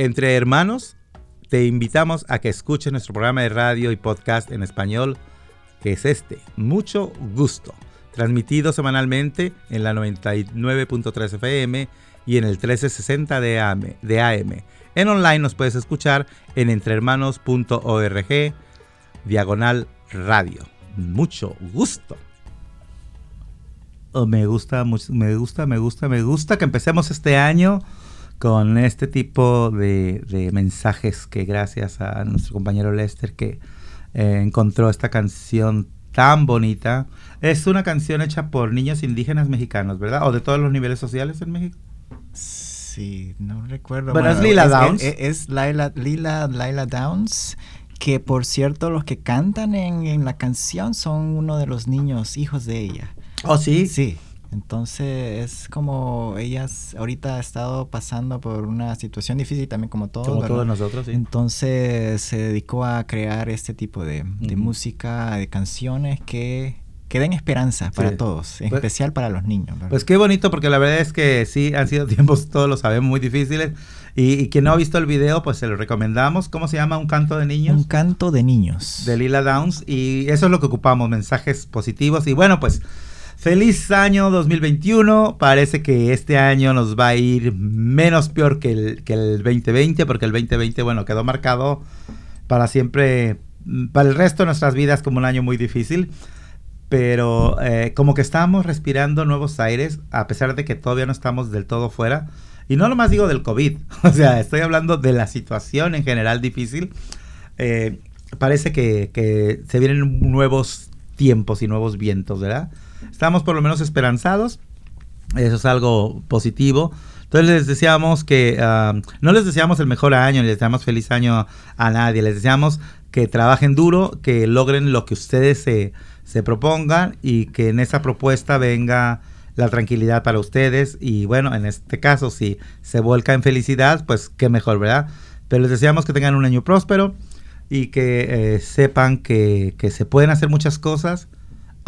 Entre hermanos, te invitamos a que escuches nuestro programa de radio y podcast en español, que es este, Mucho Gusto, transmitido semanalmente en la 99.3 FM y en el 1360 de AM, de AM. En online nos puedes escuchar en entrehermanos.org, diagonal radio. Mucho gusto. Oh, me gusta, me gusta, me gusta, me gusta que empecemos este año con este tipo de, mensajes que gracias a nuestro compañero Lester que eh, encontró esta canción tan bonita. Es una canción hecha por niños indígenas mexicanos, ¿verdad? O de todos los niveles sociales en México. Sí, no recuerdo. Bueno, es Lila Downs. Es, Lila, Lila, Downs, que por cierto los que cantan en, en la canción son uno de los niños, hijos de ella. Oh, sí. Sí. Entonces es como ella ahorita ha estado pasando por una situación difícil también como todos. Como todos nosotros, sí. Entonces se dedicó a crear este tipo de, música, de canciones que, que den esperanza para todos, en pues especial para los niños. Pues qué bonito porque la verdad es que sí, han sido tiempos, todos lo sabemos, muy difíciles. Y, y, quien no ha visto el video, pues se lo recomendamos. ¿Cómo se llama? Un canto de niños. Un canto de niños. De Lila Downs. Y eso es lo que ocupamos, mensajes positivos. Y bueno, pues Feliz año 2021. Parece que este año nos va a ir menos peor que el, que el 2020, porque el 2020, bueno, quedó marcado para siempre, para el resto de nuestras vidas como un año muy difícil. Pero eh, como que estamos respirando nuevos aires, a pesar de que todavía no estamos del todo fuera. Y no nomás digo del COVID, o sea, estoy hablando de la situación en general difícil. Eh, parece que, que se vienen nuevos tiempos y nuevos vientos, ¿verdad? Estamos por lo menos esperanzados. Eso es algo positivo. Entonces les deseamos que, ah, no les deseamos el mejor año, les deseamos feliz año a nadie, les deseamos que trabajen duro, que logren lo que ustedes se, se propongan y que en esa propuesta venga la tranquilidad para ustedes y bueno, en este caso si se vuelca en felicidad, pues qué mejor, ¿verdad? Pero les deseamos que tengan un año próspero y que eh, sepan que, que se pueden hacer muchas cosas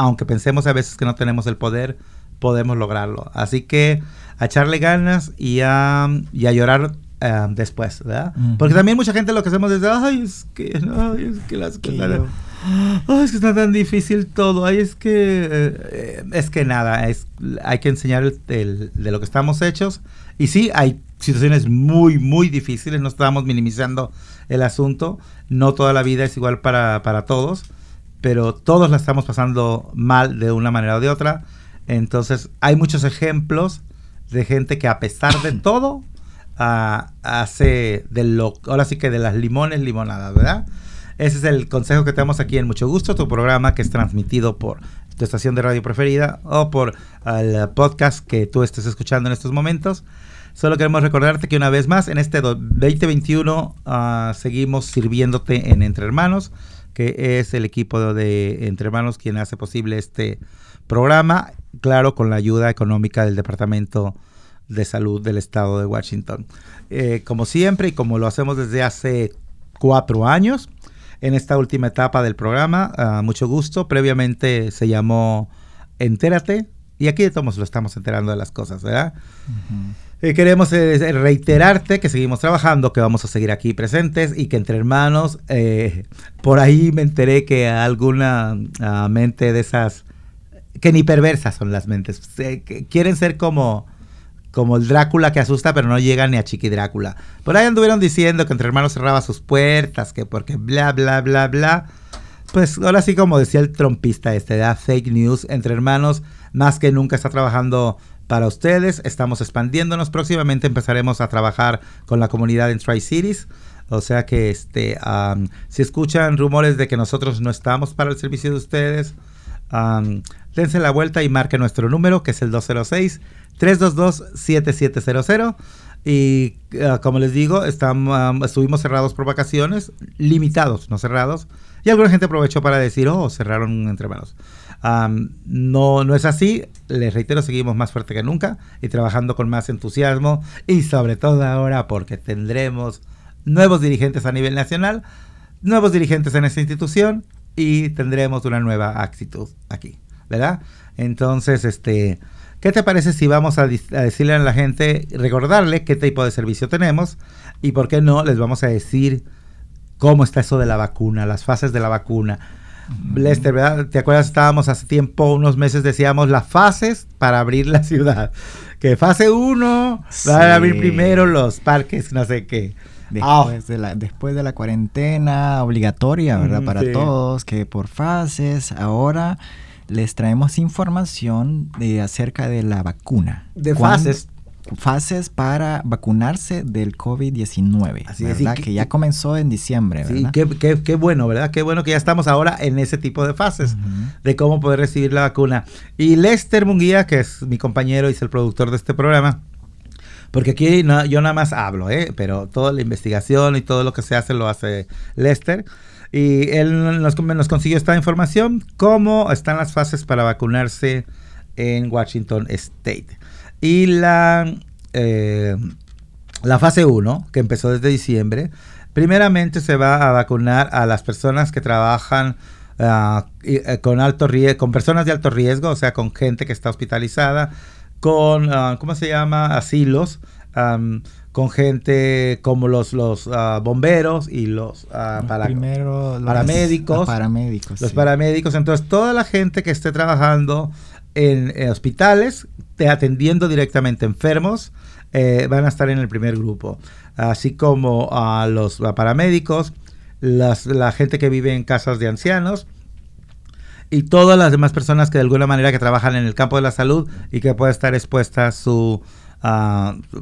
aunque pensemos a veces que no tenemos el poder, podemos lograrlo. Así que a echarle ganas y a, y a llorar eh, después, ¿verdad? Porque también mucha gente lo que hacemos es, ay, es que, ay, es que las cosas... Ay, es que está tan difícil todo. Ay, es que... Eh, es que nada, es, hay que enseñar de lo que estamos hechos. Y sí, hay situaciones muy, muy difíciles. No estamos minimizando el asunto. No toda la vida es igual para, para todos pero todos la estamos pasando mal de una manera o de otra. Entonces, hay muchos ejemplos de gente que a pesar de todo ah, hace de lo, ahora sí que de las limones limonadas, ¿verdad? Ese es el consejo que tenemos aquí en Mucho Gusto, tu programa que es transmitido por tu estación de radio preferida o por el podcast que tú estés escuchando en estos momentos. Solo queremos recordarte que una vez más, en este 2021 ah, seguimos sirviéndote en Entre Hermanos que es el equipo de Entre Manos quien hace posible este programa, claro, con la ayuda económica del Departamento de Salud del Estado de Washington. Eh, como siempre y como lo hacemos desde hace cuatro años, en esta última etapa del programa, mucho gusto, previamente se llamó Entérate, y aquí de todos lo estamos enterando de las cosas, ¿verdad? Eh, queremos eh, reiterarte que seguimos trabajando, que vamos a seguir aquí presentes y que entre hermanos, eh, por ahí me enteré que alguna ah, mente de esas, que ni perversas son las mentes, quieren ser como, como el Drácula que asusta pero no llega ni a Chiqui Drácula. Por ahí anduvieron diciendo que entre hermanos cerraba sus puertas, que porque bla, bla, bla, bla. Pues ahora sí como decía el trompista este, da fake news, entre hermanos más que nunca está trabajando para ustedes. Estamos expandiéndonos. Próximamente empezaremos a trabajar con la comunidad en Tri-Cities. O sea que este, si escuchan rumores de que nosotros no estamos para el servicio de ustedes, dense la vuelta y marquen nuestro número, que es el 206-322-7700. Y ah, como les digo, estamos, estuvimos cerrados por vacaciones, limitados, no cerrados. Y alguna gente aprovechó para decir, oh, cerraron entre manos no, no es así. Les reitero, seguimos más fuerte que nunca y trabajando con más entusiasmo y sobre todo ahora porque tendremos nuevos dirigentes a nivel nacional, nuevos dirigentes en esta institución y tendremos una nueva actitud aquí, ¿verdad? Entonces, este, ¿qué te parece si vamos a, decirle a la gente, recordarle qué tipo de servicio tenemos y por qué no les vamos a decir cómo está eso de la vacuna, las fases de la vacuna? Lester, ¿verdad? ¿Te acuerdas? Estábamos hace tiempo, unos meses, decíamos las fases para abrir la ciudad. Que fase 1 va a abrir primero los parques, no sé qué. Después, de la, después de la cuarentena obligatoria, ¿verdad? Para todos, que por fases, ahora les traemos información de, acerca de la vacuna. De fases fases para vacunarse del COVID-19, Así ¿verdad? que, ya comenzó en diciembre, ¿verdad? Sí, qué, bueno, ¿verdad? Qué bueno que ya estamos ahora en ese tipo de fases de cómo poder recibir la vacuna. Y Lester Munguía, que es mi compañero y es el productor de este programa, porque aquí no, yo nada más hablo, ¿eh? Pero toda la investigación y todo lo que se hace lo hace Lester. Y él nos, nos consiguió esta información, cómo están las fases para vacunarse en Washington State. Y la, eh, la fase 1, que empezó desde diciembre, primeramente se va a vacunar a las personas que trabajan ah, eh, con alto riesgo, con personas de alto riesgo, o sea, con gente que está hospitalizada, con, ah, ¿cómo se llama? Asilos, con gente como los, los ah, bomberos y los, paramédicos. paramédicos. Los paramédicos. Entonces, toda la gente que esté trabajando en, hospitales, atendiendo directamente enfermos, eh, van a estar en el primer grupo, así como a los paramédicos, la gente que vive en casas de ancianos y todas las demás personas que de alguna manera que trabajan en el campo de la salud y que puede estar expuesta a su,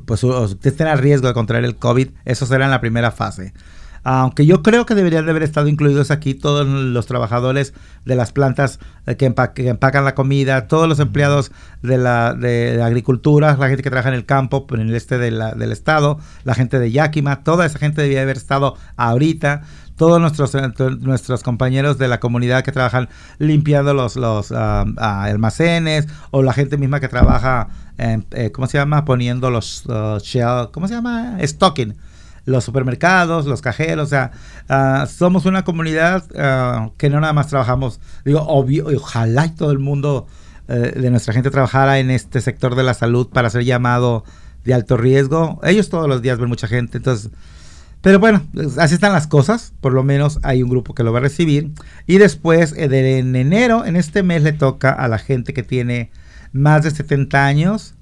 pues estén a riesgo de contraer el COVID, eso será en la primera fase. Aunque yo creo que deberían de haber estado incluidos aquí todos los trabajadores de las plantas eh, que, empacan la comida, todos los empleados de la, de agricultura, la gente que trabaja en el campo, en el este del estado, la gente de Yakima, toda esa gente debía haber estado ahorita todos nuestros, eh, nuestros compañeros de la comunidad que trabajan limpiando los, los ah, almacenes o la gente misma que trabaja, eh, ¿cómo se llama? Poniendo los uh, shell, ¿cómo se llama? Stocking los supermercados, los cajeros, o sea, ah, somos una comunidad ah, que no nada más trabajamos, digo, obvio, ojalá y todo el mundo eh, de nuestra gente trabajara en este sector de la salud para ser llamado de alto riesgo. Ellos todos los días ven mucha gente, entonces, pero bueno, así están las cosas, por lo menos hay un grupo que lo va a recibir. Y después, eh, en enero, en este mes le toca a la gente que tiene más de 70 años.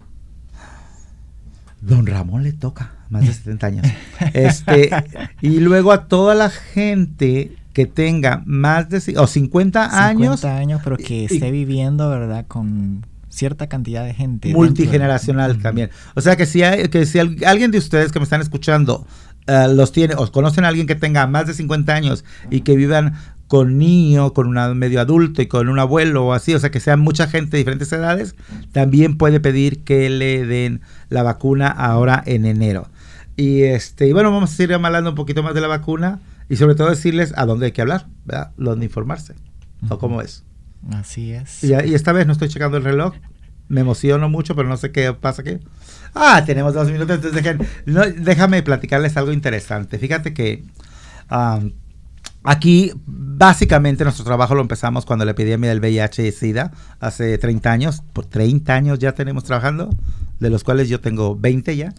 Don Ramón le toca más de 70 años. Este, y luego a toda la gente que tenga más de o 50 años. 50 años, pero que esté viviendo, ¿verdad? Con cierta cantidad de gente. Multigeneracional también. O sea que si, hay, que si alguien de ustedes que me están escuchando eh, los tiene, o conocen a alguien que tenga más de 50 años y que vivan con niño, con un medio adulto y con un abuelo o así, o sea que sean mucha gente de diferentes edades, también puede pedir que le den la vacuna ahora en enero. Y este, y bueno, vamos a seguir hablando un poquito más de la vacuna y sobre todo decirles a dónde hay que hablar, ¿verdad? Dónde informarse. ¿O cómo es? Así es. Y, esta vez no estoy checando el reloj. Me emociono mucho, pero no sé qué pasa aquí. Ah, tenemos dos minutos, entonces déjame platicarles algo interesante. Fíjate que aquí básicamente nuestro trabajo lo empezamos cuando la epidemia del VIH y SIDA, hace 30 años. Por 30 años ya tenemos trabajando, de los cuales yo tengo 20 ya.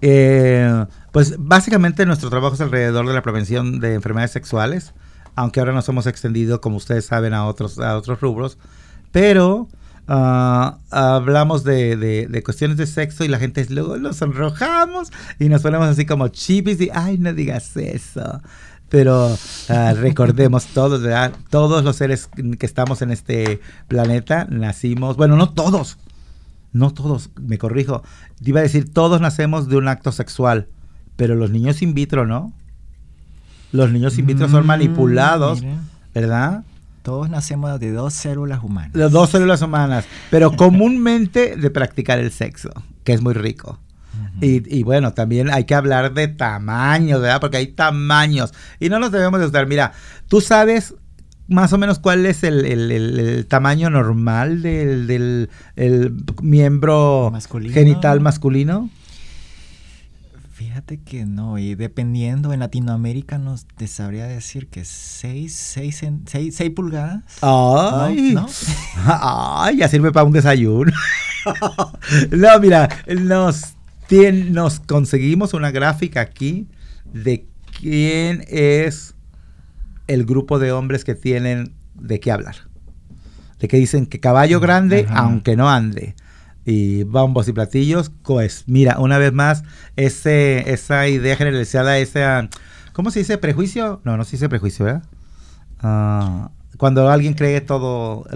Eh, pues básicamente nuestro trabajo es alrededor de la prevención de enfermedades sexuales, aunque ahora nos hemos extendido, como ustedes saben, a otros, a otros rubros, pero ah, hablamos de, cuestiones de sexo y la gente luego nos sonrojamos y nos ponemos así como chipis y, ay, no digas eso. Pero ah, recordemos todos. Todos los seres que estamos en este planeta nacimos, bueno, no todos, no todos, me corrijo, iba a decir, todos nacemos de un acto sexual, pero los niños in vitro, ¿no? Los niños in vitro son mm, manipulados, ¿verdad? Todos nacemos de dos células humanas. De dos células humanas, pero comúnmente de practicar el sexo, que es muy rico. y, bueno, también hay que hablar de tamaños, ¿verdad? Porque hay tamaños. Y no nos debemos de usar. Mira, tú sabes más o menos cuál es el, tamaño normal del, miembro genital masculino? Fíjate que no, y dependiendo, en Latinoamérica nos te sabría decir que 6, 6, 6, pulgadas. Ay, ¿No? Ay, ya sirve para un desayuno. no, mira, nos, nos conseguimos una gráfica aquí de quién es el grupo de hombres que tienen de qué hablar. De que dicen que caballo grande, aunque no ande y bombos y platillos, pues mira, una vez más, ese, esa idea generalizada, esa, ¿cómo se dice? ¿Prejuicio? No, no se dice prejuicio, ¿verdad? Ah, cuando alguien cree todo...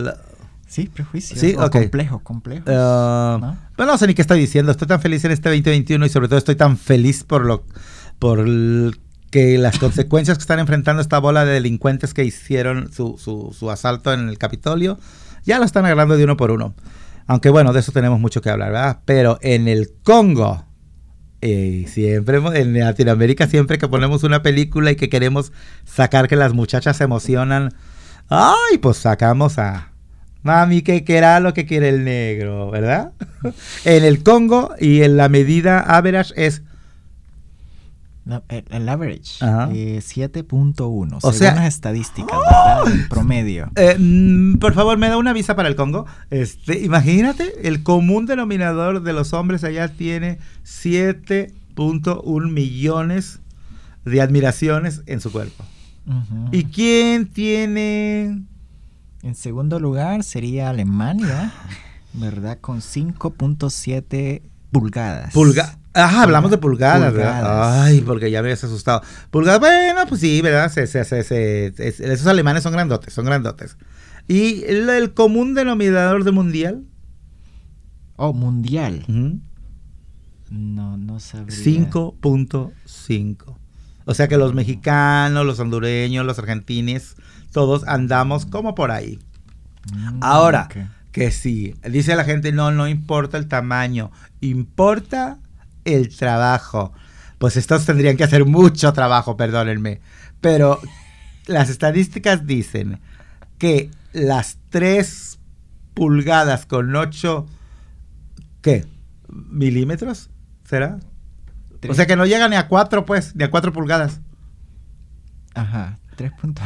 sí, prejuicio. Sí, complejo, complejo. Uh, ¿no? Pues no sé ni qué estoy diciendo. Estoy tan feliz en este 2021 y sobre todo estoy tan feliz por lo por que las consecuencias que están enfrentando esta bola de delincuentes que hicieron su, su, asalto en el Capitolio, ya lo están agarrando de uno por uno. Aunque bueno, de eso tenemos mucho que hablar, ¿verdad? Pero en el Congo, eh, siempre, en Latinoamérica, siempre que ponemos una película y que queremos sacar que las muchachas se emocionan, ay, pues sacamos a Mami, ¿qué era lo que quiere el negro? ¿Verdad? en el Congo y en la medida average es el, average, 7.1. Eh, o sea, las estadísticas, ¿verdad? El promedio. Eh, mm, por favor, me da una visa para el Congo. Este, imagínate, el común denominador de los hombres allá tiene 7.1 millones de admiraciones en su cuerpo. ¿Y quién tiene? En segundo lugar sería Alemania, ¿verdad? Con 5.7 pulgadas. Pulga Ajá, hablamos de pulgadas, ¿verdad? Ay, porque ya me habías asustado. Pulgadas, bueno, pues sí, ¿verdad? Se, se, se, esos alemanes son grandotes, son grandotes. ¿Y el, común denominador de mundial? Oh, mundial. No, no sabría. 5.5. O sea que los mexicanos, los hondureños, los argentines, todos andamos como por ahí. Mm, Ahora, que sí, dice la gente, no, no importa el tamaño, importa el trabajo. Pues estos tendrían que hacer mucho trabajo, perdónenme. Pero las estadísticas dicen que las 3 pulgadas con 8, ¿qué? ¿Milímetros? ¿Será? O sea que no llega ni a 4, pues, ni a 4 pulgadas. Ajá, 3 puntos.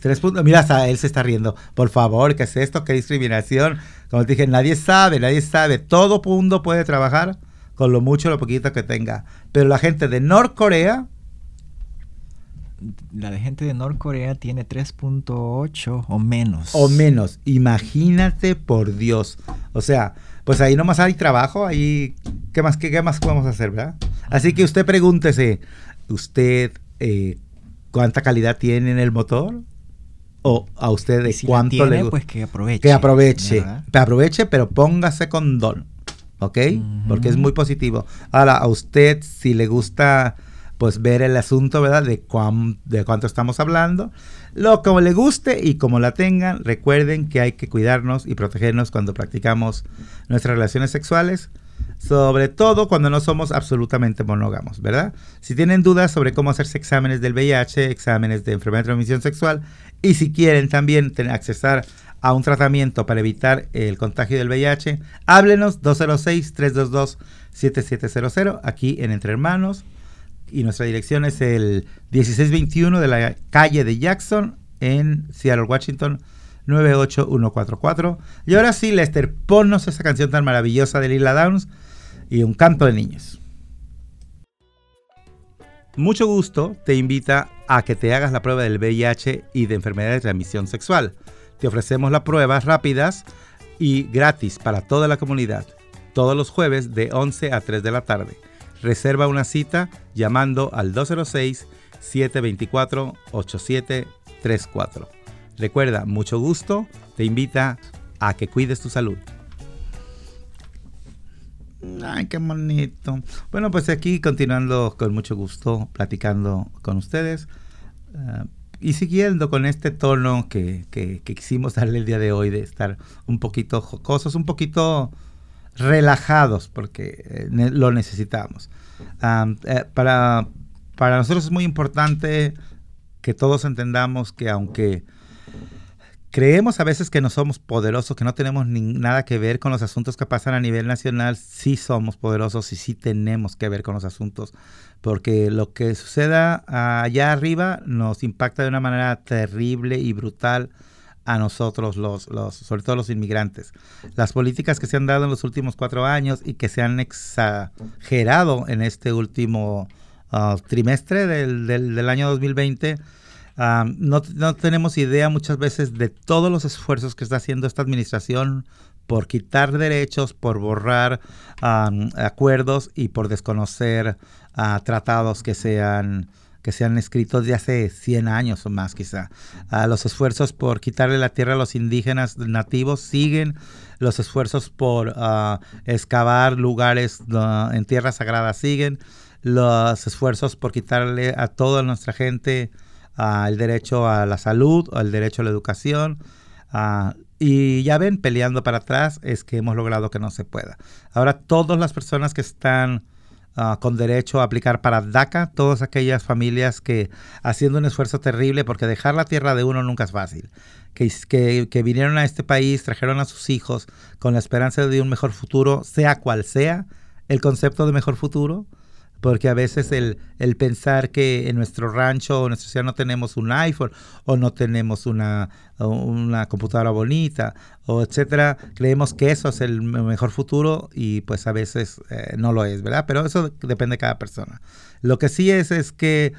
3 puntos. Mira, él se está riendo. Por favor, ¿qué es esto? ¿Qué discriminación? Como te dije, nadie sabe, nadie sabe. Todo mundo puede trabajar con lo mucho o lo poquito que tenga. Pero la gente de Norcorea... La de gente de Norcorea tiene 3.8 o menos. O menos. Imagínate por Dios. O sea, pues ahí nomás hay trabajo, ahí... ¿Qué más, qué, más podemos hacer, verdad? Así que usted pregúntese, ¿usted eh, cuánta calidad tiene en el motor? o a usted de cuánto le pues que aproveche. Que aproveche. Que aproveche, pero póngase con don. ¿Ok? Porque es muy positivo. Ahora, a usted, si le gusta, pues ver el asunto, ¿verdad? De, de cuánto estamos hablando. Lo como le guste y como la tengan, recuerden que hay que cuidarnos y protegernos cuando practicamos nuestras relaciones sexuales. Sobre todo cuando no somos absolutamente monógamos, ¿verdad? Si tienen dudas sobre cómo hacerse exámenes del VIH, exámenes de enfermedad de transmisión sexual, y si quieren también accesar a un tratamiento para evitar el contagio del VIH, háblenos 206-322-7700 aquí en Entre Hermanos. Y nuestra dirección es el 1621 de la calle de Jackson en Seattle, Washington 98144. Y ahora sí, Lester, ponnos esa canción tan maravillosa de Lila Downs y un canto de niños. Mucho gusto te invita a que te hagas la prueba del VIH y de enfermedad de transmisión sexual. Te ofrecemos las pruebas rápidas y gratis para toda la comunidad, todos los jueves de 11 a 3 de la tarde. Reserva una cita llamando al 206-724-8734. Recuerda, mucho gusto, te invita a que cuides tu salud. Ay, qué bonito. Bueno, pues aquí continuando con mucho gusto, platicando con ustedes. Ah, y siguiendo con este tono que, quisimos darle el día de hoy, de estar un poquito jocosos, un poquito relajados, porque eh, lo necesitamos. Eh, para, para nosotros es muy importante que todos entendamos que aunque creemos a veces que no somos poderosos, que no tenemos nada que ver con los asuntos que pasan a nivel nacional. Sí somos poderosos y sí tenemos que ver con los asuntos, porque lo que suceda allá arriba nos impacta de una manera terrible y brutal a nosotros, los, los, sobre todo los inmigrantes. Las políticas que se han dado en los últimos cuatro años y que se han exagerado en este último uh, trimestre del, del, año 2020, um, no, no, tenemos idea muchas veces de todos los esfuerzos que está haciendo esta administración por quitar derechos, por borrar um, acuerdos y por desconocer uh, tratados que sean que se han escrito de hace 100 años o más quizá. los esfuerzos por quitarle la tierra a los indígenas nativos siguen, los esfuerzos por ah, excavar lugares ah, en tierra sagrada siguen, los esfuerzos por quitarle a toda nuestra gente el derecho a la salud, el derecho a la educación. y ya ven, peleando para atrás es que hemos logrado que no se pueda. Ahora todas las personas que están Ah, con derecho a aplicar para DACA, todas aquellas familias que haciendo un esfuerzo terrible, porque dejar la tierra de uno nunca es fácil, que, que vinieron a este país, trajeron a sus hijos con la esperanza de un mejor futuro, sea cual sea el concepto de mejor futuro, porque a veces el, el, pensar que en nuestro rancho o en nuestra ciudad no tenemos un iPhone o no tenemos una, una computadora bonita o etcétera, creemos que eso es el mejor futuro y pues a veces eh, no lo es, ¿verdad? Pero eso depende de cada persona. Lo que sí es es que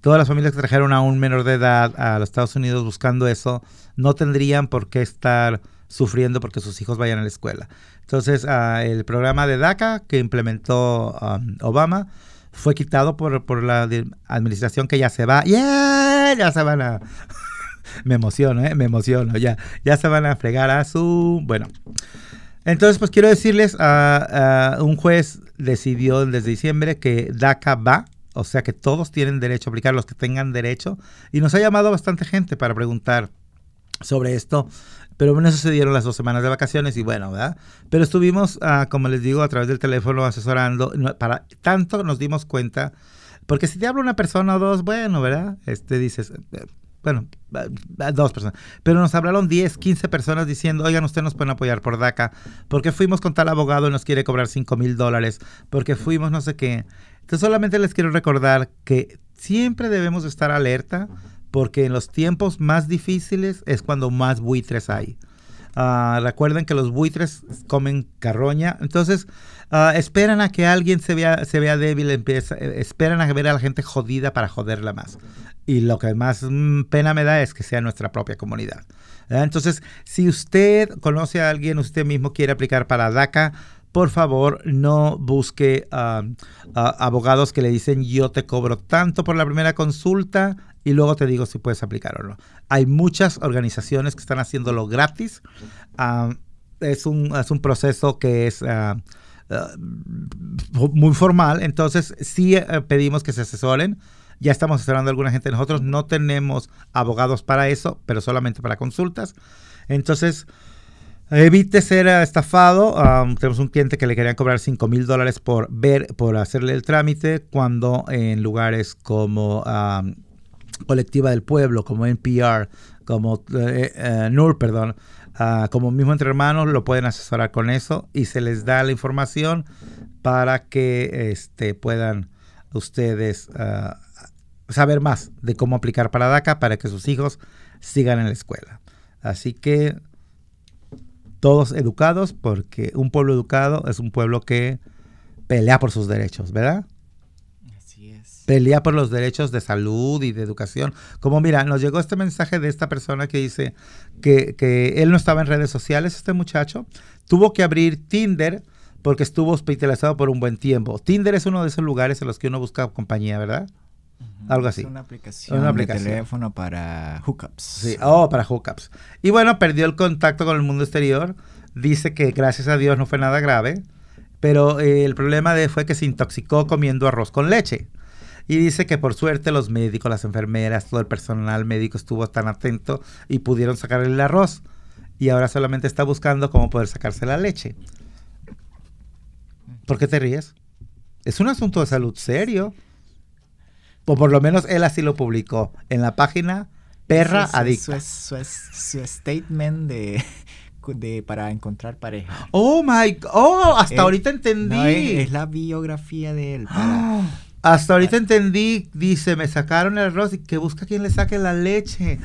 todas las familias que trajeron a un menor de edad a los Estados Unidos buscando eso no tendrían por qué estar sufriendo porque sus hijos vayan a la escuela. Entonces, uh, el programa de DACA que implementó um, Obama fue quitado por, por, la administración que ya se va. ¡Yeah! Ya se van a... me emociono, ¿eh? Me emociono. Ya, ya se van a fregar a su... Bueno. Entonces, pues quiero decirles, uh, un juez decidió desde diciembre que DACA va, o sea que todos tienen derecho a aplicar, los que tengan derecho, y nos ha llamado bastante gente para preguntar sobre esto. Pero bueno, eso se dieron las dos semanas de vacaciones y bueno, ¿verdad? Pero estuvimos, ah, como les digo, a través del teléfono asesorando. Para tanto nos dimos cuenta, porque si te habla una persona o dos, bueno, ¿verdad? Este dices, eh, bueno, dos personas, pero nos hablaron 10, 15 personas diciendo, oigan, ustedes nos pueden apoyar por DACA, porque fuimos con tal abogado y nos quiere cobrar 5 mil dólares, porque fuimos no sé qué. Entonces solamente les quiero recordar que siempre debemos estar alerta porque en los tiempos más difíciles es cuando más buitres hay. Uh, recuerden que los buitres comen carroña, entonces uh, esperan a que alguien se vea, se vea débil, empieza, eh, esperan a ver a la gente jodida para joderla más. Y lo que más mm, pena me da es que sea nuestra propia comunidad. Entonces, si usted conoce a alguien, usted mismo quiere aplicar para DACA, por favor no busque abogados que le dicen yo te cobro tanto por la primera consulta y luego te digo si puedes aplicar o no. Hay muchas organizaciones que están haciéndolo gratis. Ah, es, un, es, un, proceso que es ah, ah, muy formal, entonces sí eh, pedimos que se asesoren. Ya estamos asesorando a alguna gente. Nosotros no tenemos abogados para eso, pero solamente para consultas. Entonces, Evite ser estafado. tenemos un cliente que le querían cobrar 5 mil dólares por ver, por hacerle el trámite, cuando en lugares como Colectiva del Pueblo, como NPR, como eh, eh, NUR, perdón, ah, como mismo entre hermanos, lo pueden asesorar con eso y se les da la información para que este, puedan ustedes ah, saber más de cómo aplicar para DACA para que sus hijos sigan en la escuela. Así que todos educados, porque un pueblo educado es un pueblo que pelea por sus derechos, ¿verdad? Pelea por los derechos de salud y de educación. Como mira, nos llegó este mensaje de esta persona que dice que, que él no estaba en redes sociales, este muchacho, tuvo que abrir Tinder porque estuvo hospitalizado por un buen tiempo. Tinder es uno de esos lugares en los que uno busca compañía, ¿verdad? Algo así. Es una aplicación, de teléfono para hookups. Sí, oh, para hookups. Y bueno, perdió el contacto con el mundo exterior. Dice que gracias a Dios no fue nada grave, pero eh, el problema de fue que se intoxicó comiendo arroz con leche. Y dice que por suerte los médicos, las enfermeras, todo el personal médico estuvo tan atento y pudieron sacarle el arroz. Y ahora solamente está buscando cómo poder sacarse la leche. ¿Por qué te ríes? Es un asunto de salud serio. O por lo menos él así lo publicó en la página perra adicta. Su, su, statement de, de, para encontrar pareja. Oh my Oh, hasta eh, ahorita entendí. es, la biografía de él. Hasta ahorita entendí. Dice, me sacaron el arroz y que busca quien le saque la leche.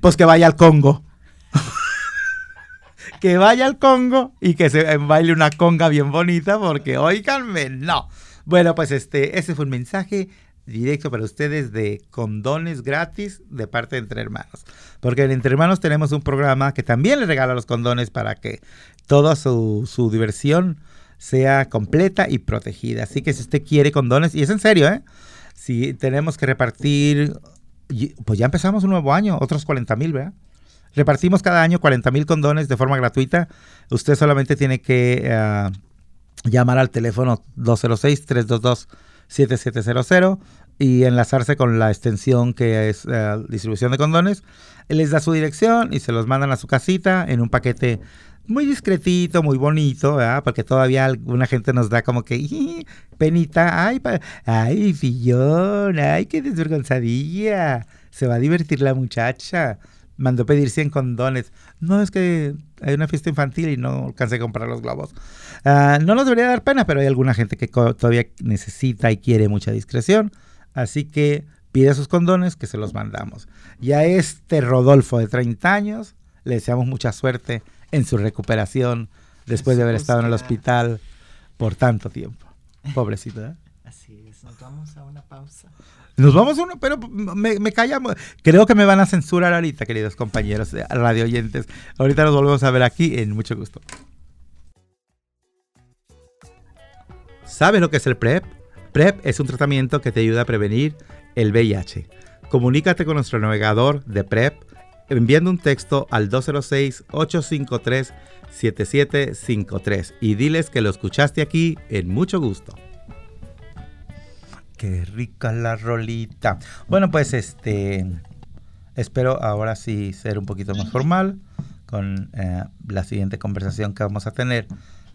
pues que vaya al Congo. que vaya al Congo y que se baile una conga bien bonita porque, oiganme, no. Bueno, pues este, ese fue un mensaje directo para ustedes de condones gratis de parte de Entre Hermanos. Porque en Entre Hermanos tenemos un programa que también le regala los condones para que toda su diversión sea completa y protegida. Así que si usted quiere condones, y es en serio, ¿eh? Si tenemos que repartir, pues ya empezamos un nuevo año, otros 40 mil, ¿verdad? Repartimos cada año 40 mil condones de forma gratuita. Usted solamente tiene que eh, llamar al teléfono 206-322-7700 y enlazarse con la extensión que es eh, distribución de condones. Él les da su dirección y se los mandan a su casita en un paquete muy discretito, muy bonito. Porque todavía alguna gente nos da como que penita, ay, ay, fillón, ay, qué desvergonzadilla, se va a divertir la muchacha mandó pedir 100 condones. No es que hay una fiesta infantil y no alcancé a comprar los globos. Ah, no nos debería dar pena, pero hay alguna gente que todavía necesita y quiere mucha discreción. Así que pide sus condones que se los mandamos. Y a este Rodolfo de 30 años le deseamos mucha suerte en su recuperación después de haber estado en el hospital por tanto tiempo. Pobrecito, ¿eh? Así es, nos vamos a una pausa. Nos vamos a uno, pero me, me callamos. Creo que me van a censurar ahorita, queridos compañeros radio oyentes. Ahorita nos volvemos a ver aquí en mucho gusto. ¿Sabes lo que es el PrEP? PrEP es un tratamiento que te ayuda a prevenir el VIH. Comunícate con nuestro navegador de PrEP enviando un texto al 206-853-7753 y diles que lo escuchaste aquí en mucho gusto. Qué rica la rolita. Bueno, pues este. Espero ahora sí ser un poquito más formal con eh, la siguiente conversación que vamos a tener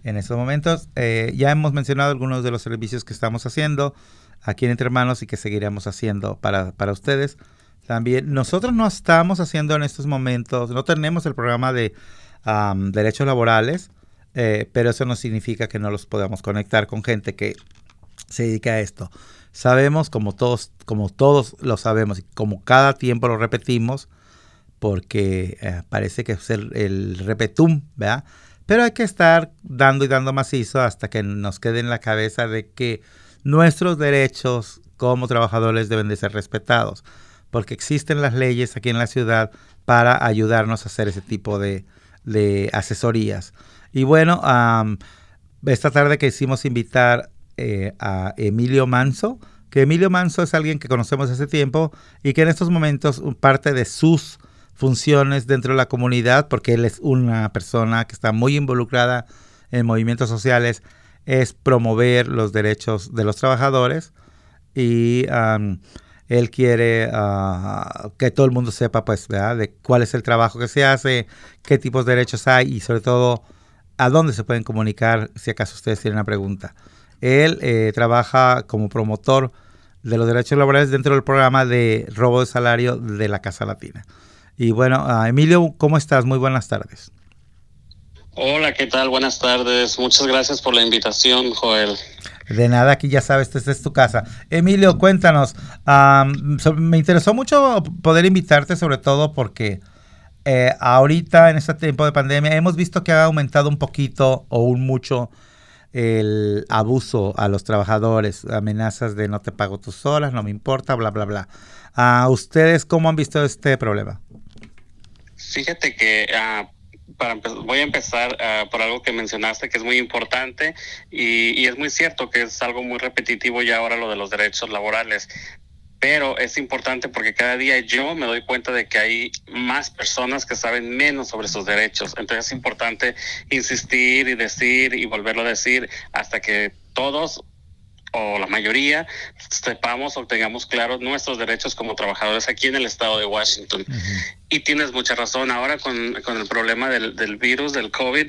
en estos momentos. Eh, ya hemos mencionado algunos de los servicios que estamos haciendo aquí en Entre Hermanos y que seguiremos haciendo para, para ustedes. También nosotros no estamos haciendo en estos momentos, no tenemos el programa de derechos laborales, eh, pero eso no significa que no los podamos conectar con gente que se dedica a esto. Sabemos, como todos, como todos lo sabemos y como cada tiempo lo repetimos, porque eh, parece que es el, repetum, ¿verdad? Pero hay que estar dando y dando macizo hasta que nos quede en la cabeza de que nuestros derechos como trabajadores deben de ser respetados, porque existen las leyes aquí en la ciudad para ayudarnos a hacer ese tipo de, asesorías. Y bueno, esta tarde quisimos invitar eh, a Emilio Manso, que Emilio Manso es alguien que conocemos hace tiempo y que en estos momentos parte de sus funciones dentro de la comunidad, porque él es una persona que está muy involucrada en movimientos sociales, es promover los derechos de los trabajadores y él quiere ah, que todo el mundo sepa pues de cuál es el trabajo que se hace, qué tipos de derechos hay y sobre todo a dónde se pueden comunicar si acaso ustedes tienen una pregunta. Él eh, trabaja como promotor de los derechos laborales dentro del programa de robo de salario de la Casa Latina. Y bueno, ah, Emilio, ¿cómo estás? Muy buenas tardes. Hola, ¿qué tal? Buenas tardes. Muchas gracias por la invitación, Joel. De nada, aquí ya sabes, esta es tu casa. Emilio, cuéntanos. me interesó mucho poder invitarte, sobre todo porque eh, ahorita en este tiempo de pandemia hemos visto que ha aumentado un poquito o un mucho el abuso a los trabajadores, amenazas de no te pago tus horas, no me importa, bla, bla, bla. ¿A ustedes cómo han visto este problema? Fíjate que ah, para voy a empezar ah, por algo que mencionaste que es muy importante y, y, es muy cierto que es algo muy repetitivo ya ahora lo de los derechos laborales pero es importante porque cada día yo me doy cuenta de que hay más personas que saben menos sobre sus derechos. Entonces es importante insistir y decir y volverlo a decir hasta que todos o la mayoría sepamos o tengamos claros nuestros derechos como trabajadores aquí en el estado de Washington. Y tienes mucha razón, ahora con, con el problema del, del, virus, del COVID,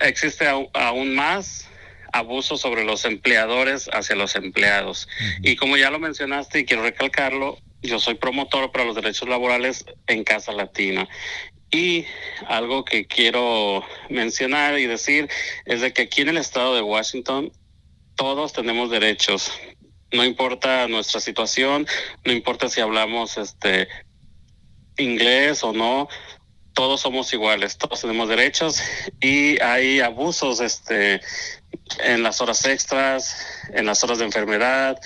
existe aún más abuso sobre los empleadores hacia los empleados. Y como ya lo mencionaste y quiero recalcarlo, yo soy promotor para los derechos laborales en Casa Latina. Y algo que quiero mencionar y decir es de que aquí en el estado de Washington todos tenemos derechos. No importa nuestra situación, no importa si hablamos este inglés o no, todos somos iguales, todos tenemos derechos y hay abusos este en las horas extras, en las horas de enfermedad,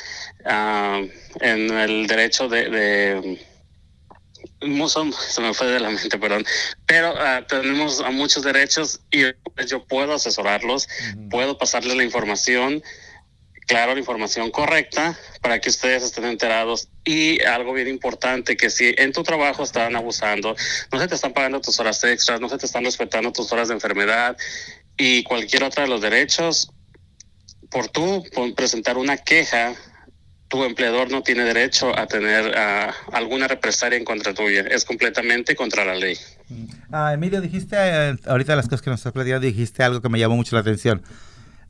ah, en el derecho de se me fue de la mente, perdón, pero ah, tenemos a muchos derechos y yo puedo asesorarlos, puedo pasarles la información, claro, la información correcta para que ustedes estén enterados. Y algo bien importante, que si en tu trabajo están abusando, no se te están pagando tus horas extras, no se te están respetando tus horas de enfermedad y cualquier otra de los derechos, por tú presentar una queja tu empleador no tiene derecho a tener alguna represalia en contra tuya. Es completamente contra la ley. Ah, Emilio, dijiste, eh, ahorita las cosas que nos estás platicando, dijiste algo que me llamó mucho la atención.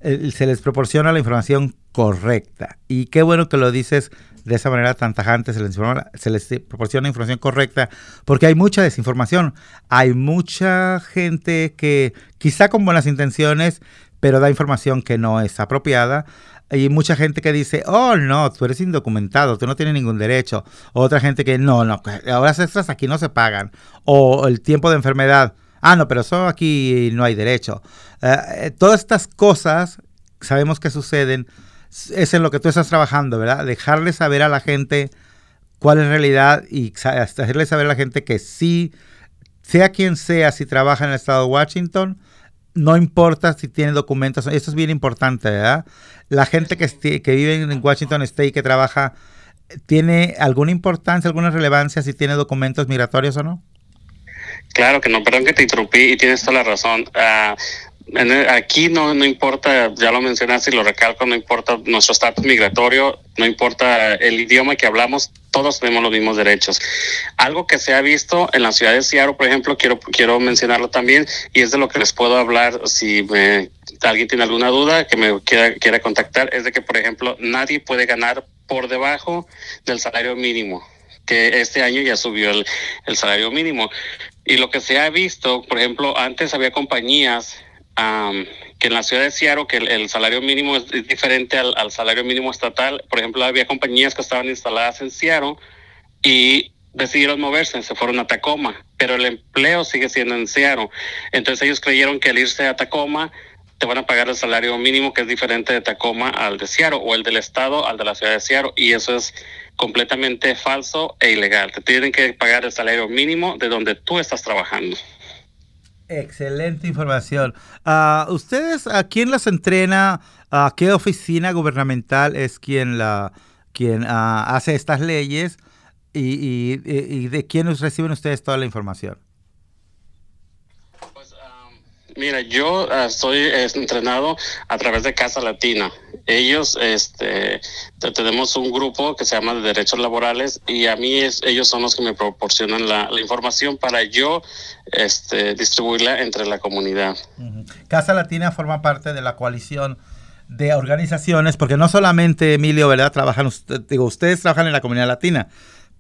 se les proporciona la información correcta. Y qué bueno que lo dices de esa manera tan tajante, se les, se les proporciona información correcta, porque hay mucha desinformación. Hay mucha gente que quizá con buenas intenciones, pero da información que no es apropiada hay mucha gente que dice, oh, no, tú eres indocumentado, tú no tienes ningún derecho. Otra gente que, no, no, horas extras aquí no se pagan. O el tiempo de enfermedad. Ah, no, pero eso aquí no hay derecho. Eh, eh, todas estas cosas sabemos que suceden. Es en lo que tú estás trabajando, ¿verdad? Dejarle saber a la gente cuál es realidad y hacerle saber a la gente que sí, sea quien sea, si trabaja en el estado de Washington, no importa si tiene documentos, esto es bien importante, ¿verdad? La gente que, vive en Washington State, que trabaja, ¿tiene alguna importancia, alguna relevancia si tiene documentos migratorios o no? Claro que no, perdón que te interrumpí y tienes toda la razón. Uh, aquí no, no importa, ya lo mencionaste y lo recalco, no importa nuestro estatus migratorio, no importa el idioma que hablamos, todos tenemos los mismos derechos. Algo que se ha visto en la ciudad de Seattle, por ejemplo, quiero, quiero mencionarlo también, y es de lo que les puedo hablar si alguien tiene alguna duda que me quiera, quiera contactar, es de que, por ejemplo, nadie puede ganar por debajo del salario mínimo que este año ya subió el, salario mínimo. Y lo que se ha visto, por ejemplo, antes había compañías que en la ciudad de Seattle, que el, salario mínimo es, diferente al, salario mínimo estatal. Por ejemplo, había compañías que estaban instaladas en Seattle y decidieron moverse, se fueron a Tacoma, pero el empleo sigue siendo en Seattle. Entonces ellos creyeron que al irse a Tacoma te van a pagar el salario mínimo que es diferente de Tacoma al de Seattle o el del estado al de la ciudad de Seattle y eso es completamente falso e ilegal. Te tienen que pagar el salario mínimo de donde tú estás trabajando. Excelente información. Uh, ¿Ustedes a quién las entrena? ¿A qué oficina gubernamental es quien, la, quien uh, hace estas leyes? Y, y, y, de quién reciben ustedes toda la información? Mira, yo uh, estoy entrenado a través de Casa Latina. Ellos, este, tenemos un grupo que se llama de Derechos Laborales y a mí es, ellos son los que me proporcionan la, información para yo este, distribuirla entre la comunidad. Casa Latina forma parte de la coalición de organizaciones, porque no solamente Emilio, ¿verdad? Trabajan, digo, ustedes trabajan en la comunidad latina,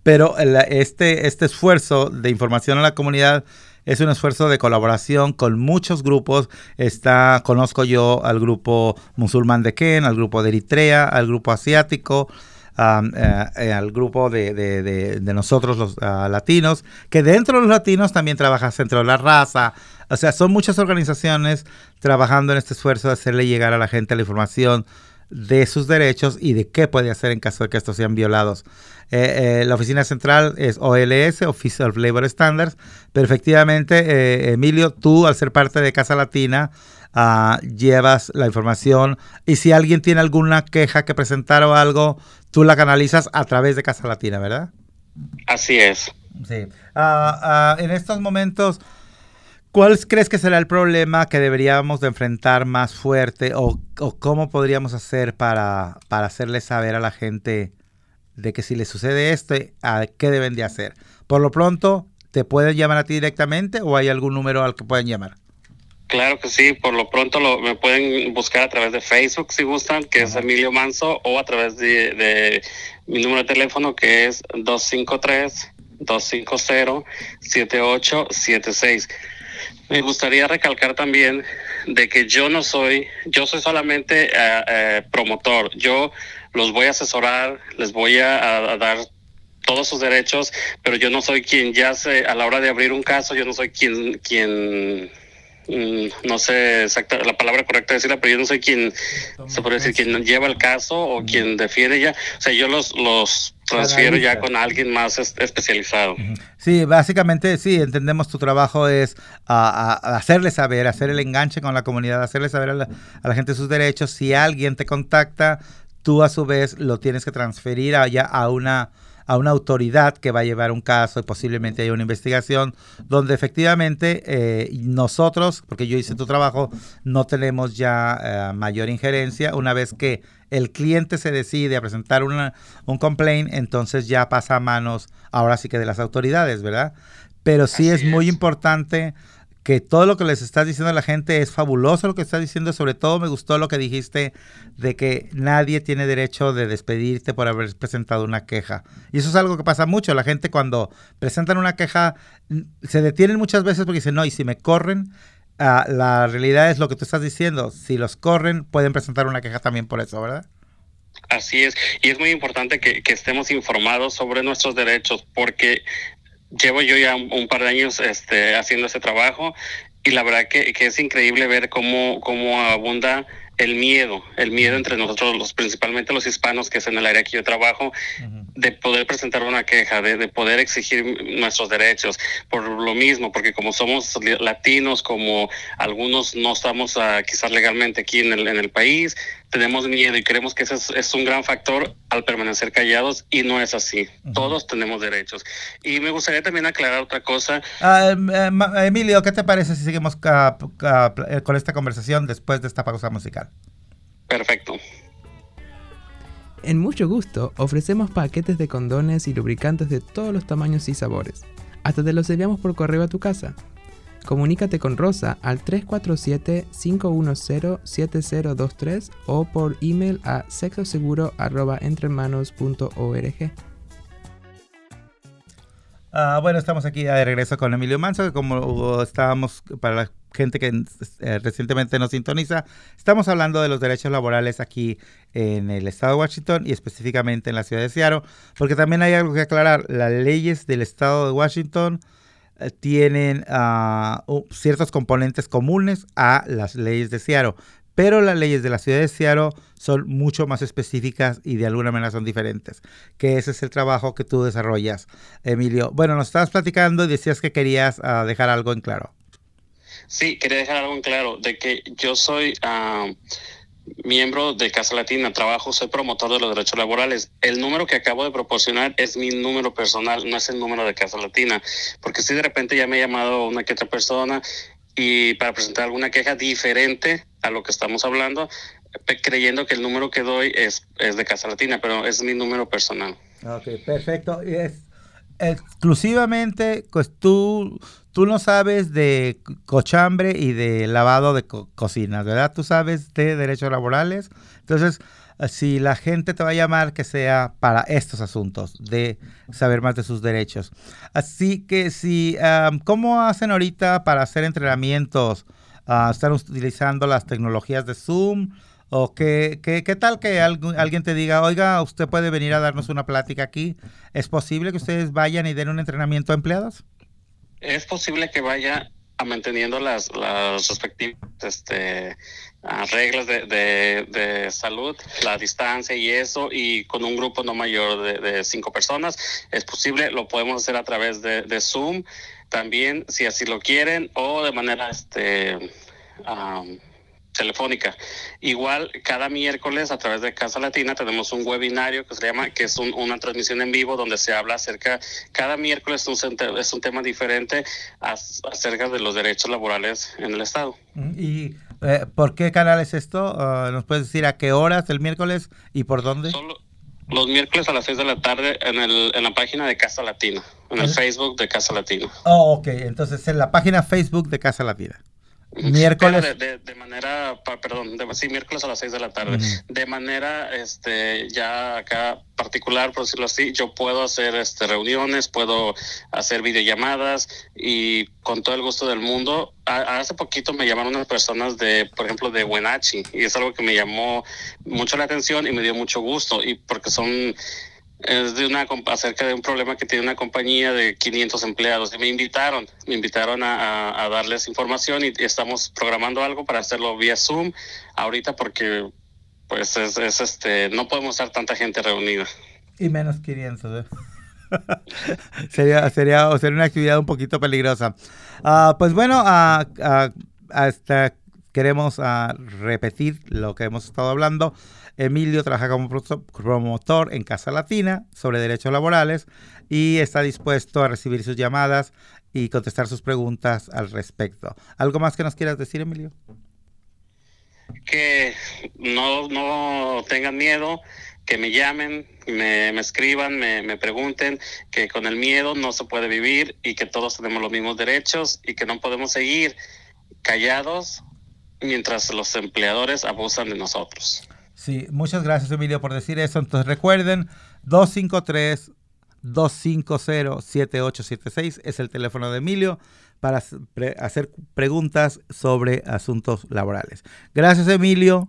pero este, este esfuerzo de información a la comunidad es un esfuerzo de colaboración con muchos grupos. Está, conozco yo al grupo musulmán de Ken, al grupo de Eritrea, al grupo asiático. Eh, eh, al grupo de, nosotros los ah, latinos, que dentro de los latinos también trabaja Centro de la Raza, o sea, son muchas organizaciones trabajando en este esfuerzo de hacerle llegar a la gente la información de sus derechos y de qué puede hacer en caso de que estos sean violados. Eh, eh, la oficina central es OLS, Office of Labor Standards, pero efectivamente, eh, Emilio, tú al ser parte de Casa Latina, ah, llevas la información y si alguien tiene alguna queja que presentar o algo, tú la canalizas a través de Casa Latina, ¿verdad? Así es. Sí. Ah, ah, en estos momentos... ¿Cuál crees que será el problema que deberíamos de enfrentar más fuerte o, cómo podríamos hacer para, para hacerle saber a la gente de que si le sucede esto, ¿qué deben de hacer? Por lo pronto, ¿te pueden llamar a ti directamente o hay algún número al que pueden llamar? Claro que sí, por lo pronto lo, me pueden buscar a través de Facebook si gustan, que es Emilio Manso, o a través de, de mi número de teléfono que es 253-250-7876. Me gustaría recalcar también de que yo no soy, yo soy solamente eh, promotor, yo los voy a asesorar, les voy a, a dar todos sus derechos, pero yo no soy quien ya se, a la hora de abrir un caso, yo no soy quien, quien Mm, no sé exacta la palabra correcta decirla, pero yo no soy quien, se puede decir, quien lleva el caso o quien defiende ya. O sea, yo los, los transfiero ya con alguien más especializado. Sí, básicamente sí, entendemos tu trabajo es a, hacerle saber, hacer el enganche con la comunidad, hacerle saber a la, a la gente sus derechos. Si alguien te contacta, tú a su vez lo tienes que transferir allá a una a una autoridad que va a llevar un caso y posiblemente haya una investigación donde efectivamente eh, nosotros, porque yo hice tu trabajo, no tenemos ya eh, mayor injerencia. Una vez que el cliente se decide a presentar una, un complaint, entonces ya pasa a manos ahora sí que de las autoridades, ¿verdad? Pero sí es muy importante que todo lo que les estás diciendo a la gente es fabuloso lo que estás diciendo, sobre todo me gustó lo que dijiste de que nadie tiene derecho de despedirte por haber presentado una queja. Y eso es algo que pasa mucho, la gente cuando presentan una queja se detienen muchas veces porque dicen, no, y si me corren, ah, la realidad es lo que tú estás diciendo, si los corren pueden presentar una queja también por eso, ¿verdad? Así es, y es muy importante que, que, estemos informados sobre nuestros derechos, porque llevo yo ya un, par de años este, haciendo ese trabajo y la verdad que, que es increíble ver cómo, cómo abunda el miedo, el miedo entre nosotros, los, principalmente los hispanos, que es en el área que yo trabajo, de poder presentar una queja, de, de, poder exigir nuestros derechos, por lo mismo, porque como somos latinos, como algunos no estamos uh, quizás legalmente aquí en el, en el país, tenemos miedo y creemos que ese es, es, un gran factor al permanecer callados y no es así. Uh -huh. Todos tenemos derechos. Y me gustaría también aclarar otra cosa. Uh, Emilio, ¿qué te parece si seguimos con esta conversación después de esta pausa musical? Perfecto. En mucho gusto ofrecemos paquetes de condones y lubricantes de todos los tamaños y sabores. Hasta te los enviamos por correo a tu casa. Comunícate con Rosa al 347-510-7023 o por email a sexoseguro.entrehermanos.org. Uh, bueno, estamos aquí de regreso con Emilio Manso, como estábamos, para la gente que eh, recientemente nos sintoniza, estamos hablando de los derechos laborales aquí en el estado de Washington y específicamente en la ciudad de Seattle, porque también hay algo que aclarar, las leyes del estado de Washington eh, tienen uh, ciertos componentes comunes a las leyes de Seattle, pero las leyes de la ciudad de Seattle son mucho más específicas y de alguna manera son diferentes, que ese es el trabajo que tú desarrollas, Emilio. Bueno, nos estabas platicando y decías que querías uh, dejar algo en claro. Sí, quería dejar algo en claro, de que yo soy uh, miembro de Casa Latina, trabajo, soy promotor de los derechos laborales. El número que acabo de proporcionar es mi número personal, no es el número de Casa Latina, porque si de repente ya me ha llamado una que otra persona y para presentar alguna queja diferente a lo que estamos hablando, creyendo que el número que doy es, es de Casa Latina, pero es mi número personal. Ok, perfecto. Y es exclusivamente, pues tú, tú no sabes de cochambre y de lavado de co cocinas, ¿verdad? Tú sabes de derechos laborales. Entonces, si la gente te va a llamar, que sea para estos asuntos, de saber más de sus derechos. Así que si, um, ¿cómo hacen ahorita para hacer entrenamientos? Uh, ¿Están utilizando las tecnologías de Zoom? ¿O qué, qué, tal que alguien te diga, oiga, usted puede venir a darnos una plática aquí? ¿Es posible que ustedes vayan y den un entrenamiento a empleados? Es posible que vaya a manteniendo las, las respectivas este, reglas de, de, de, salud, la distancia y eso, y con un grupo no mayor de, cinco personas. Es posible, lo podemos hacer a través de, Zoom, también si así lo quieren, o de manera este, telefónica. Igual cada miércoles a través de Casa Latina tenemos un webinario que se llama, que es un, una transmisión en vivo donde se habla acerca, cada miércoles es un, es un tema diferente as, acerca de los derechos laborales en el Estado. ¿Y eh, por qué canal es esto? Uh, ¿Nos puedes decir a qué horas el miércoles y por dónde? Solo los miércoles a las 6 de la tarde en, el, en la página de Casa Latina, en el Facebook de Casa Latina. Oh, ok, entonces en la página Facebook de Casa Latina. Miércoles. De, manera, perdón, sí, miércoles a las 6 de la tarde. De manera, este, ya acá particular, por decirlo así, yo puedo hacer este, reuniones, puedo hacer videollamadas y con todo el gusto del mundo. hace poquito me llamaron unas personas de, por ejemplo, de Wenachi y es algo que me llamó mucho la atención y me dio mucho gusto y porque son es de una acerca de un problema que tiene una compañía de 500 empleados y me invitaron, me invitaron a, darles información y, estamos programando algo para hacerlo vía Zoom ahorita porque pues es, este no podemos estar tanta gente reunida. Y menos 500. ¿eh? sería, sería, sería una actividad un poquito peligrosa. Ah, pues bueno, uh, hasta queremos repetir lo que hemos estado hablando. Emilio trabaja como promotor en Casa Latina sobre derechos laborales y está dispuesto a recibir sus llamadas y contestar sus preguntas al respecto. ¿Algo más que nos quieras decir, Emilio? Que no, no tengan miedo, que me llamen, me, escriban, me, me, pregunten, que con el miedo no se puede vivir y que todos tenemos los mismos derechos y que no podemos seguir callados mientras los empleadores abusan de nosotros. Sí, muchas gracias Emilio por decir eso. Entonces recuerden, 253 250 7876 es el teléfono de Emilio para hacer preguntas sobre asuntos laborales. Gracias Emilio.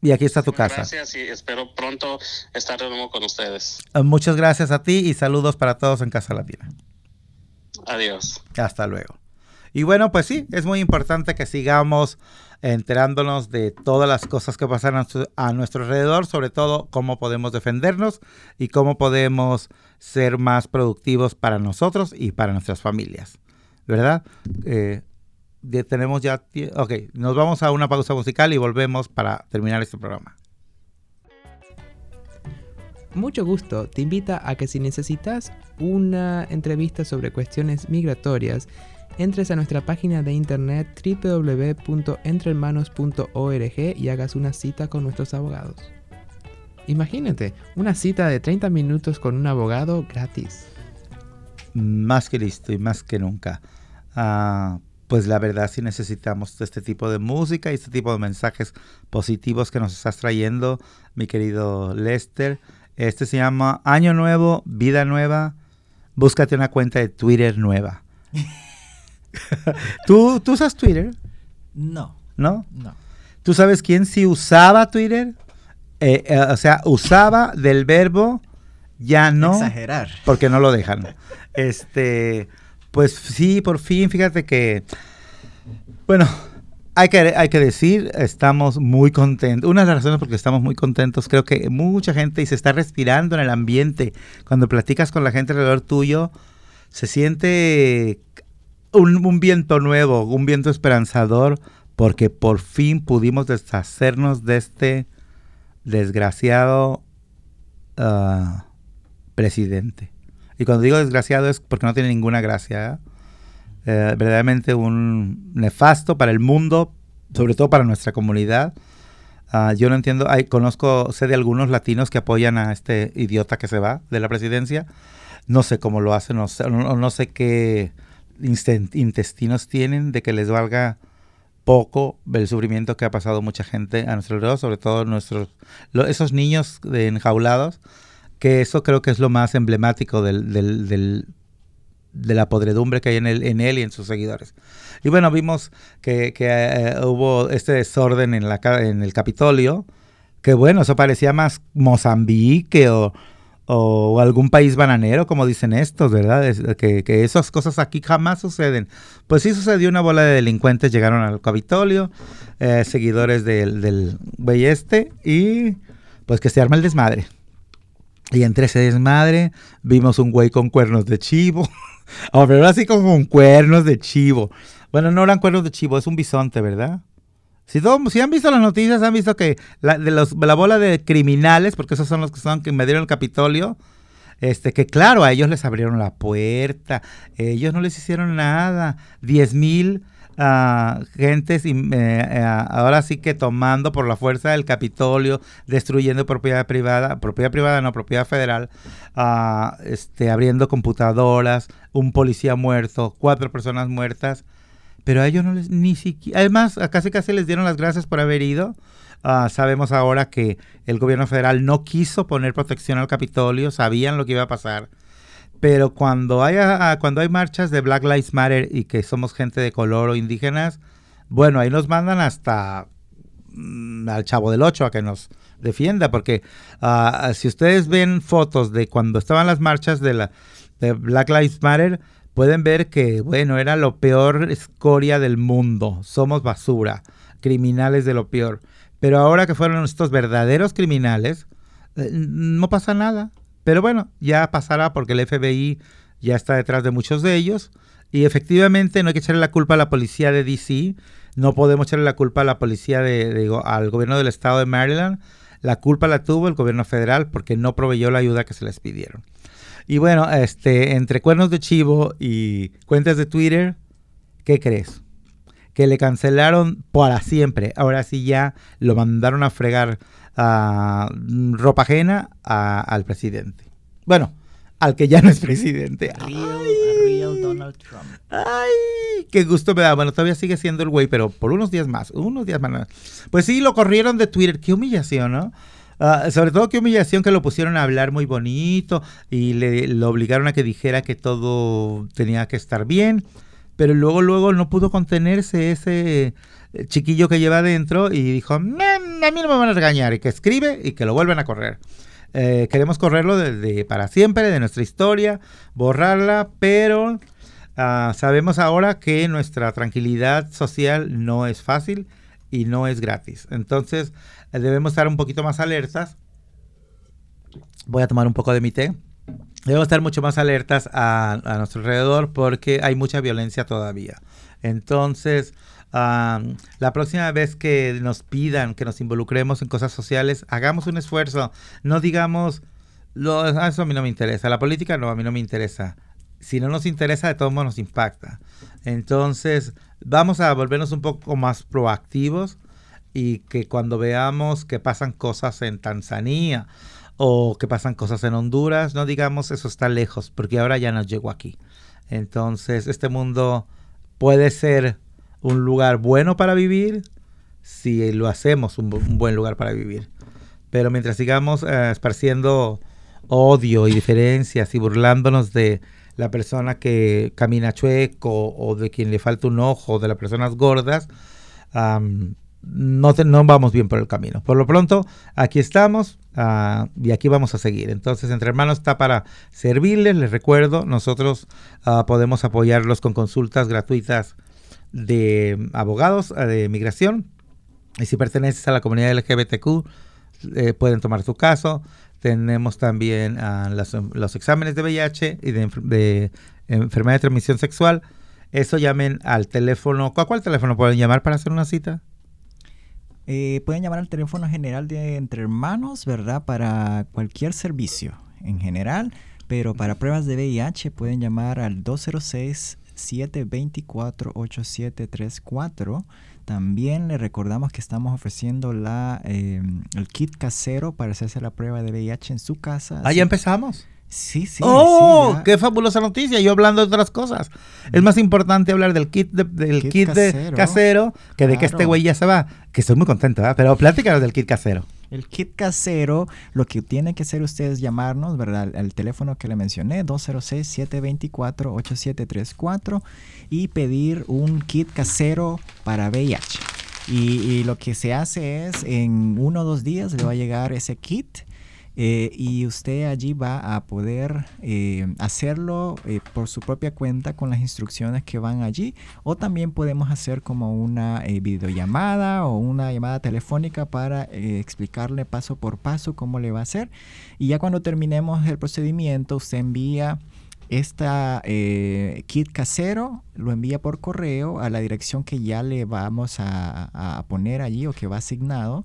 Y aquí está tu casa. Gracias y espero pronto estar de nuevo con ustedes. Muchas gracias a ti y saludos para todos en Casa Latina. Adiós. Hasta luego. Y bueno, pues sí, es muy importante que sigamos enterándonos de todas las cosas que pasan a nuestro, alrededor, sobre todo cómo podemos defendernos y cómo podemos ser más productivos para nosotros y para nuestras familias. ¿Verdad? Eh, tenemos ya... Ok, nos vamos a una pausa musical y volvemos para terminar este programa. Mucho gusto, te invita a que si necesitas una entrevista sobre cuestiones migratorias, entres a nuestra página de internet www.entrehermanos.org y hagas una cita con nuestros abogados. Imagínate, una cita de 30 minutos con un abogado gratis. Más que listo y más que nunca. Ah, pues la verdad sí necesitamos este tipo de música y este tipo de mensajes positivos que nos estás trayendo, mi querido Lester. Este se llama Año Nuevo, Vida Nueva. Búscate una cuenta de Twitter nueva. ¿Tú, ¿Tú usas Twitter? No. ¿No? No. ¿Tú sabes quién sí usaba Twitter? Eh, eh, o sea, usaba del verbo ya no. Exagerar. Porque no lo dejan. Este, pues sí, por fin, fíjate que, bueno, hay que, hay que decir, estamos muy contentos. Una de las razones por que estamos muy contentos, creo que mucha gente y se está respirando en el ambiente. Cuando platicas con la gente alrededor tuyo, se siente un, viento nuevo, un viento esperanzador, porque por fin pudimos deshacernos de este desgraciado ah, presidente. Y cuando digo desgraciado es porque no tiene ninguna gracia. ¿eh? Eh, verdaderamente un nefasto para el mundo, sobre todo para nuestra comunidad. Ah, yo no entiendo, conozco, sé de algunos latinos que apoyan a este idiota que se va de la presidencia. No sé cómo lo hacen, no sé, no sé qué intestinos tienen de que les valga poco el sufrimiento que ha pasado mucha gente a nuestro alrededor, sobre todo nuestros, esos niños de enjaulados, que eso creo que es lo más emblemático del, del, de la podredumbre que hay en él, y en sus seguidores. Y bueno, vimos que, eh, hubo este desorden en, la, en el Capitolio, que bueno, eso parecía más Mozambique o o algún país bananero, como dicen estos, ¿verdad? que, esas cosas aquí jamás suceden. Pues sí sucedió, una bola de delincuentes llegaron al Capitolio, eh, seguidores del, del güey este, y pues que se arma el desmadre. Y entre ese desmadre vimos un güey con cuernos de chivo, o pero así como con cuernos de chivo. Bueno, no eran cuernos de chivo, es un bisonte, ¿verdad? Si, han visto las noticias, han visto que la, de los, la bola de criminales, porque esos son los que son que me dieron el Capitolio, este, que claro, a ellos les abrieron la puerta, ellos no les hicieron nada. Diez mil uh, gentes y, eh, ahora sí que tomando por la fuerza del Capitolio, destruyendo propiedad privada, propiedad privada no, propiedad federal, uh, este, abriendo computadoras, un policía muerto, cuatro personas muertas pero a ellos no les, ni siquiera, además, casi casi les dieron las gracias por haber ido. Ah, sabemos ahora que el gobierno federal no quiso poner protección al Capitolio, sabían lo que iba a pasar. Pero cuando hay, ah, cuando hay marchas de Black Lives Matter y que somos gente de color o indígenas, bueno, ahí nos mandan hasta mm, al Chavo del Ocho a que nos defienda, porque ah, si ustedes ven fotos de cuando estaban las marchas de, la, de Black Lives Matter, pueden ver que, bueno, era lo peor escoria del mundo. Somos basura, criminales de lo peor. Pero ahora que fueron estos verdaderos criminales, eh, no pasa nada. Pero bueno, ya pasará porque el FBI ya está detrás de muchos de ellos. Y efectivamente no hay que echarle la culpa a la policía de DC, no podemos echarle la culpa a la policía de, al gobierno del estado de Maryland. La culpa la tuvo el gobierno federal porque no proveyó la ayuda que se les pidieron. Y bueno, este, entre cuernos de chivo y cuentas de Twitter, ¿qué crees? Que le cancelaron para siempre. Ahora sí ya lo mandaron a fregar a ropa ajena al presidente. Bueno, al que ya no es presidente. Real, Donald Trump. Ay, qué gusto me da. Bueno, todavía sigue siendo el güey, pero por unos días más, unos días más. Pues sí, lo corrieron de Twitter. Qué humillación, ¿no? Ah, sobre todo qué humillación que lo pusieron a hablar muy bonito y le lo obligaron a que dijera que todo tenía que estar bien, pero luego luego no pudo contenerse ese eh, chiquillo que lleva adentro y dijo, a mí no me van a regañar y que escribe y que lo vuelven a correr. Eh, queremos correrlo desde para siempre de nuestra historia, borrarla, pero ah, sabemos ahora que nuestra tranquilidad social no es fácil y no es gratis. Entonces, debemos estar un poquito más alertas. Voy a tomar un poco de mi té. Debemos estar mucho más alertas a, nuestro alrededor porque hay mucha violencia todavía. Entonces, la próxima vez que nos pidan que nos involucremos en cosas sociales, hagamos un esfuerzo. No digamos, lo, ah, eso a mí no me interesa. La política no, a mí no me interesa. Si no nos interesa, de todos modos nos impacta. Entonces, vamos a volvernos un poco más proactivos y que cuando veamos que pasan cosas en Tanzania o que pasan cosas en Honduras, no digamos eso está lejos, porque ahora ya nos llegó aquí. Entonces, este mundo puede ser un lugar bueno para vivir si lo hacemos un, buen lugar para vivir. Pero mientras sigamos eh, esparciendo odio y diferencias y burlándonos de la persona que camina chueco o de quien le falta un ojo, de las personas gordas, no, no vamos bien por el camino. Por lo pronto, aquí estamos ah, y aquí vamos a seguir. Entonces, Entre Hermanos está para servirles. Les recuerdo, nosotros ah, podemos apoyarlos con consultas gratuitas de abogados ah, de migración. Y si perteneces a la comunidad LGBTQ, eh, pueden tomar su caso. Tenemos también los exámenes de VIH y de, de enfermedad de transmisión sexual. Eso llamen al teléfono. ¿A cuál teléfono pueden llamar para hacer una cita? Eh, pueden llamar al teléfono general de Entre Hermanos, ¿verdad? Para cualquier servicio en general, pero para pruebas de VIH pueden llamar al 206-724-8734. También le recordamos que estamos ofreciendo la, em, el kit casero para hacerse la prueba de VIH en su casa. Ah, ya empezamos. Sí, sí. ¡Oh! ¡Qué fabulosa noticia! Yo hablando de otras cosas. Es más importante hablar del kit, del kit, casero, que de que este güey ya se va. Que estoy muy contento, ¿verdad? Pero plática del kit casero. El kit casero, lo que tiene que hacer ustedes llamarnos, ¿verdad? El teléfono que le mencioné, 206-724-8734, y pedir un kit casero para VIH. Y, y, lo que se hace es, en uno o dos días le va a llegar ese kit eh, y usted allí va a poder eh, hacerlo eh, por su propia cuenta con las instrucciones que van allí. O también podemos hacer como una videollamada o una llamada telefónica para explicarle paso por paso cómo le va a hacer. Y ya cuando terminemos el procedimiento usted envía esta kit casero lo envía por correo a la dirección que ya le vamos a, a poner allí o que va asignado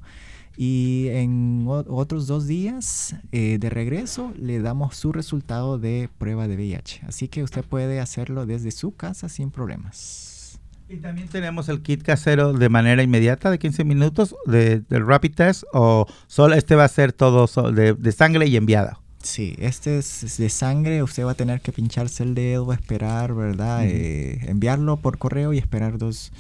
y en otros dos días eh, de regreso le damos su resultado de prueba de VIH. Así que usted puede hacerlo desde su casa sin problemas. Y también tenemos el kit casero de manera inmediata de 15 minutos de, del rapid test o solo este va a ser todo de, de sangre y enviado. Sí, este es de sangre, usted va a tener que pincharse el dedo, esperar, ¿verdad? Eh, enviarlo por correo y esperar dos,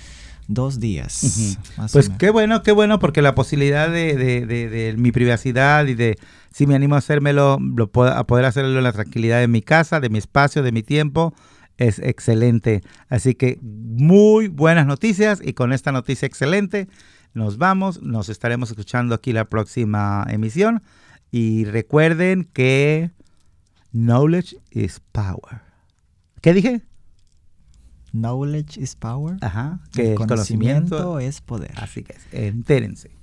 dos días. Pues qué bueno, qué bueno, porque la posibilidad de, de, de, mi privacidad y de si me animo a hacérmelo, lo a poder hacerlo en la tranquilidad de mi casa, de mi espacio, de mi tiempo, es excelente. Así que muy buenas noticias y con esta noticia excelente nos vamos, nos estaremos escuchando aquí la próxima emisión y recuerden que knowledge is power. ¿Qué dije? Knowledge is power. Ajá, que el conocimiento, es poder. Así que entérense.